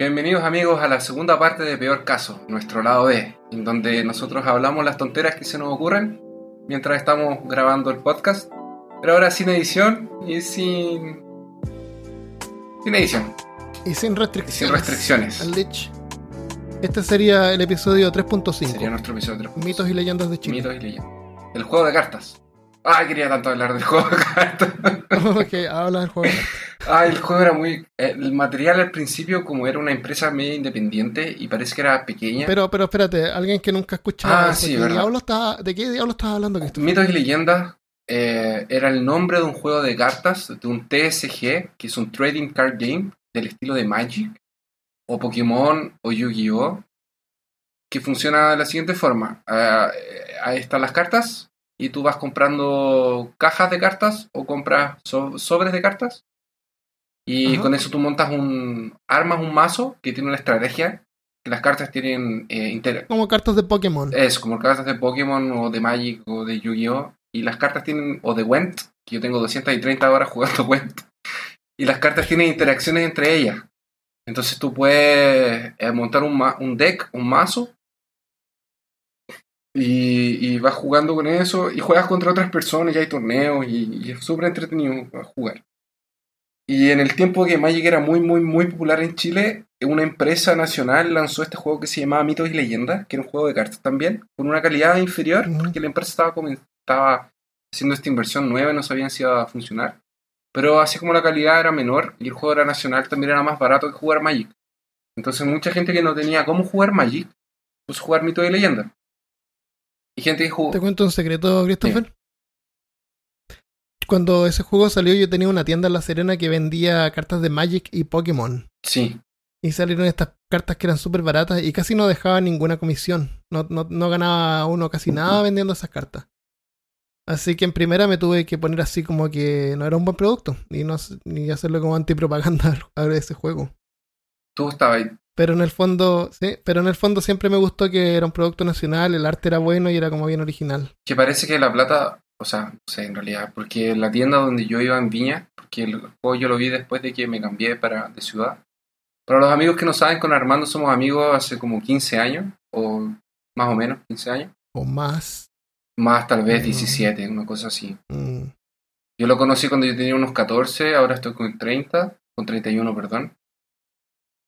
Bienvenidos amigos a la segunda parte de Peor Caso, nuestro lado B, en donde nosotros hablamos las tonteras que se nos ocurren mientras estamos grabando el podcast, pero ahora sin edición y sin... sin edición. Y sin restricciones. Sin restricciones. Al. Este sería el episodio 3.5. Sería nuestro episodio 3. Mitos y leyendas de Chile. Mitos y leyendas. El juego de cartas. Ay, quería tanto hablar del juego de cartas. ok, habla del juego. Ah, el juego era muy. El material al principio, como era una empresa media independiente y parece que era pequeña. Pero, pero espérate, alguien que nunca ha escuchado Ah, sí, ¿qué verdad. diablo está- ¿de qué diablo estás hablando? Cristo? Mitos y leyendas eh, era el nombre de un juego de cartas, de un TSG, que es un Trading Card Game del estilo de Magic, o Pokémon, o Yu-Gi-Oh! Que funciona de la siguiente forma: Ah, eh, ahí están las cartas, y tú vas comprando cajas de cartas o compras so- sobres de cartas. Y Ajá. con eso tú montas un. armas un mazo que tiene una estrategia. Que las cartas tienen eh, inter- Como cartas de Pokémon. es como cartas de Pokémon o de Magic o de Yu-Gi-Oh! Y las cartas tienen, o de Went, que yo tengo 230 horas jugando Went. Y las cartas tienen interacciones entre ellas. Entonces tú puedes eh, montar un, ma- un deck, un mazo. Y, y vas jugando con eso y juegas contra otras personas y hay torneos y, y es súper entretenido jugar. Y en el tiempo que Magic era muy, muy, muy popular en Chile, una empresa nacional lanzó este juego que se llamaba Mitos y Leyendas, que era un juego de cartas también, con una calidad inferior, Ujú. porque la empresa estaba, estaba haciendo esta inversión nueva y no sabían si iba a funcionar. Pero así como la calidad era menor y el juego era nacional, también era más barato que jugar Magic. Entonces mucha gente que no tenía cómo jugar Magic, a jugar Mitos y Leyendas. Y gente que jugó... Te cuento un secreto, Christopher. Cuando ese juego salió, yo tenía una tienda en La Serena que vendía cartas de Magic y Pokémon. Sí, Y salieron estas cartas que eran súper baratas y casi no dejaba ninguna comisión. No, no, no ganaba uno casi nada vendiendo esas cartas. Así que en primera me tuve que poner así como que no era un buen producto. Y no ni hacerlo como antipropaganda a ese juego. tú estabas ahí. Pero en el fondo, sí, pero en el fondo siempre me gustó que era un producto nacional, el arte era bueno y era como bien original. Que parece que la plata, o sea, no sé en realidad, porque la tienda donde yo iba en Viña, porque el juego yo lo vi después de que me cambié para, de ciudad. Para los amigos que no saben, con Armando somos amigos hace como 15 años, o más o menos 15 años. O más. Más tal vez Mm. 17, una cosa así. Mm, Yo lo conocí cuando yo tenía unos 14, ahora estoy con 30, con 31, perdón.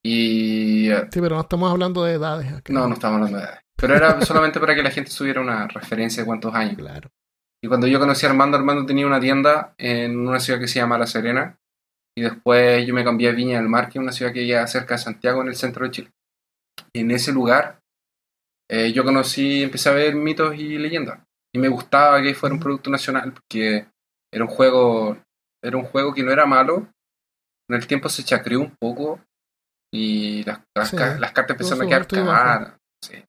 Y eh, Sí, pero no estamos hablando de edades. acá. no, no estamos hablando de edad. Pero era solamente para que la gente tuviera una referencia de cuántos años. Claro. Y cuando yo conocí a Armando, Armando tenía una tienda en una ciudad que se llama La Serena. Y después yo me cambié a Viña del Mar, que es una ciudad que queda cerca de Santiago, en el centro de Chile. Y en ese lugar eh, yo conocí, empecé a ver mitos y leyendas. Y me gustaba que fuera un producto nacional, porque era un juego, era un juego que no era malo. Con el tiempo se chacreó un poco y las, las, Sí, ca- las cartas empezaron a quedar cagadas. Sí.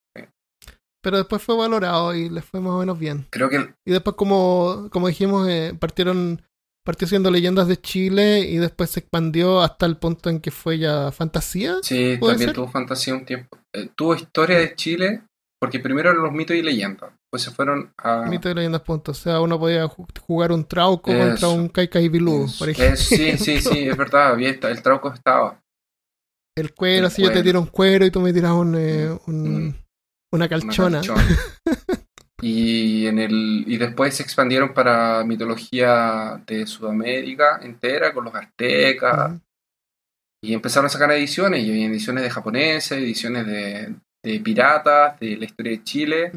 Pero después fue valorado y les fue más o menos bien. Creo que Y después, como, como dijimos, eh, partieron partió siendo leyendas de Chile y después se expandió hasta el punto en que fue ya fantasía. Sí, ¿Puede también ser? tuvo fantasía un tiempo. Eh, tuvo historia de Chile, porque primero eran los mitos y leyendas. Pues se fueron a. Mito de leyendas, punto. O sea, uno podía ju- jugar un trauco contra un Kaikai Bilú, Eso, por ejemplo. eso, sí, sí, sí, es verdad. Había el trauco estaba. El cuero, El si yo te tiro un cuero y tú me tiras un, eh, un- Mm. Una una calchona. y, en el, y después se expandieron para mitología de Sudamérica entera, con los aztecas. Y empezaron a sacar ediciones. Y había ediciones de japoneses, ediciones de, de piratas, de la historia de Chile.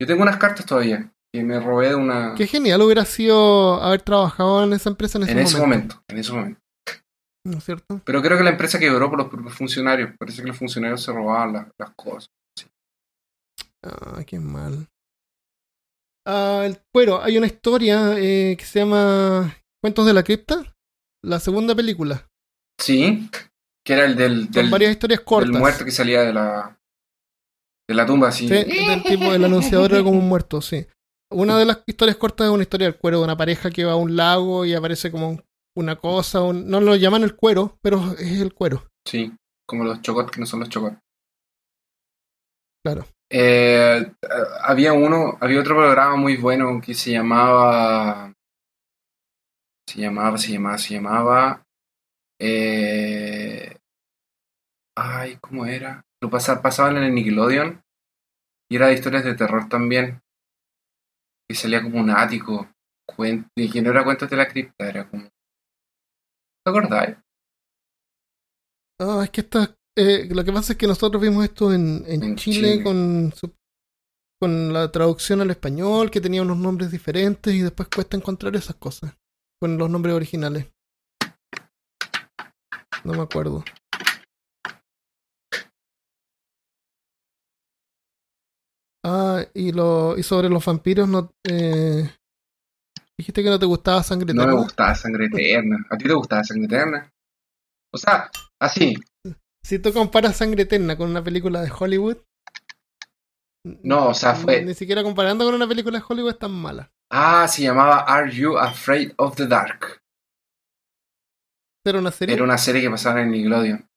Yo tengo unas cartas todavía que me robé de una. Qué genial hubiera sido haber trabajado en esa empresa en ese, en ese momento. momento. En ese momento. ¿No es cierto? Pero creo que la empresa quebró por los propios funcionarios. Parece que los funcionarios se robaban las, las cosas. Ah, qué mal. Ah, el cuero, hay una historia eh, que se llama Cuentos de la cripta, la segunda película. Sí, que era el del, del, varias historias cortas. del muerto que salía de la de la tumba así. Sí, del tipo, el anunciador era como un muerto, sí. Una de las historias cortas es una historia del cuero de una pareja que va a un lago y aparece como una cosa, un- no lo llaman el cuero, pero es el cuero, Sí, como los chocot que no son los chocot. claro. Eh, había uno, había otro programa muy bueno que se llamaba se llamaba, se llamaba, se llamaba eh, Ay, ¿cómo era? Lo pasa- pasaban en el Nickelodeon. Y era de historias de terror también. Y salía como un ático. Cuen- y que no era cuentos de la cripta, era como. ¿Te acordáis? Ah, es que esta, eh, lo que pasa es que nosotros vimos esto en, en En Chile, Chile. Con, su- con la traducción al español, que tenía unos nombres diferentes y después cuesta encontrar esas cosas con los nombres originales. No me acuerdo. Ah, y, lo, y sobre los vampiros, no, eh, dijiste que no te gustaba Sangre No me Eterna. gustaba Sangre Eterna. ¿A ti te gustaba Sangre Eterna? O sea, así. Si tú comparas Sangre Eterna con una película de Hollywood. No, o sea, fue. Ni siquiera comparando con una película de Hollywood es tan mala. Ah, se llamaba Are You Afraid of the Dark? Era una serie. Era una serie que pasaba en Nickelodeon.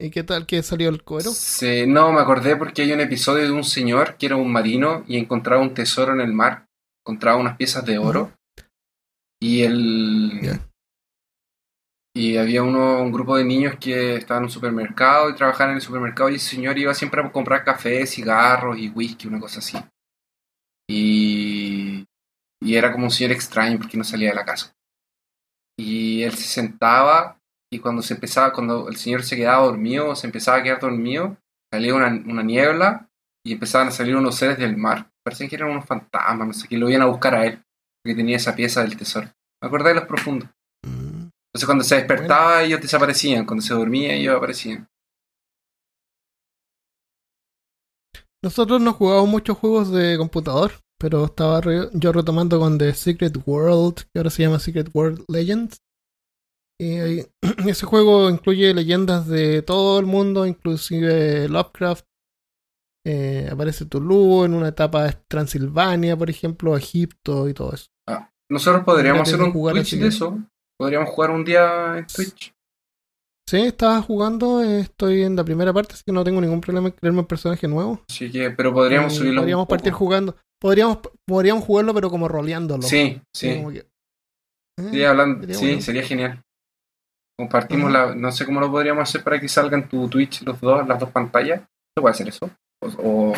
¿Y qué tal que salió el cuero? Se- no, me acordé porque hay un episodio de un señor que era un marino y encontraba un tesoro en el mar. Encontraba unas piezas de oro. Y el. Ya. Y había uno, un grupo de niños que estaban en un supermercado y trabajaban en el supermercado y el señor iba siempre a comprar café, cigarros y whisky, una cosa así. Y, y era como un señor extraño porque no salía de la casa. Y él se sentaba y cuando se empezaba, cuando el señor se quedaba dormido se empezaba a quedar dormido, salía una, una niebla y empezaban a salir unos seres del mar. Parecían que eran unos fantasmas, no sé, lo iban a buscar a él, porque tenía esa pieza del tesoro. Me acordé de los profundos. Entonces cuando se despertaba ellos desaparecían, cuando se dormía ellos aparecían. Nosotros no jugábamos muchos juegos de computador, pero estaba re- yo retomando con The Secret World, que ahora se llama Secret World Legends. Y ese juego incluye leyendas de todo el mundo, inclusive Lovecraft. Eh, aparece Tulu en una etapa de Transilvania, por ejemplo, Egipto y todo eso. Nosotros podríamos hacer un jugar Twitch de eso. Podríamos jugar un día en Twitch. Sí, estaba jugando, eh, estoy en la primera parte, así que no tengo ningún problema en crearme un personaje nuevo. Así que, pero podríamos Y subirlo. un Podríamos poco. partir jugando. Podríamos, podríamos jugarlo, pero como roleándolo. Sí, Así sí. que- eh, Sí, hablando, sería sí, bueno. sería genial. Compartimos Ajá. la, no sé cómo lo podríamos hacer para que salgan tu Twitch los dos, las dos pantallas. ¿Se puede hacer eso? O, o-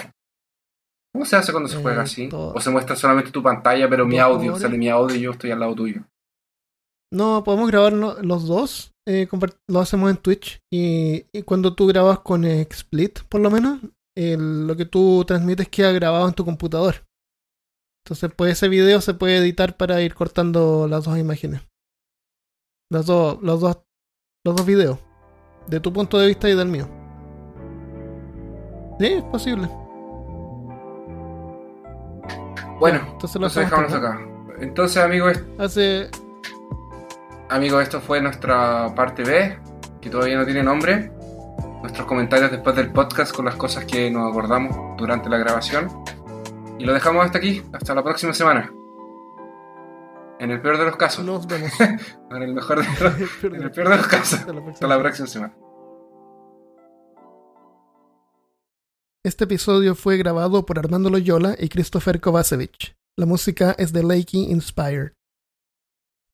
¿cómo se hace cuando se Eh, juega así? todo- O se muestra solamente tu pantalla, pero mi ¿Dos audio, sale mi audio y yo estoy al lado tuyo. No, podemos grabar los dos. eh, lo hacemos en Twitch. Y, y cuando tú grabas con eh, Split, por lo menos, el- lo que tú transmites queda grabado en tu computador. Entonces, pues ese video se puede editar para ir cortando las dos imágenes. Las dos, los dos, los dos videos. De tu punto de vista y del mío. Sí, es posible. Bueno, Entonces lo entonces acá. acá. Entonces, amigos, Hace. Amigos, esto fue nuestra parte B, que todavía no tiene nombre. Nuestros comentarios después del podcast con las cosas que nos acordamos durante la grabación. Y lo dejamos hasta aquí, hasta la próxima semana. En el peor de los casos. Nos vemos. En el mejor de los, en el peor de los casos. Hasta la próxima. Hasta la próxima semana. Este episodio fue grabado por Armando Loyola y Christopher Kovacevic. La música es de Lakey Inspired.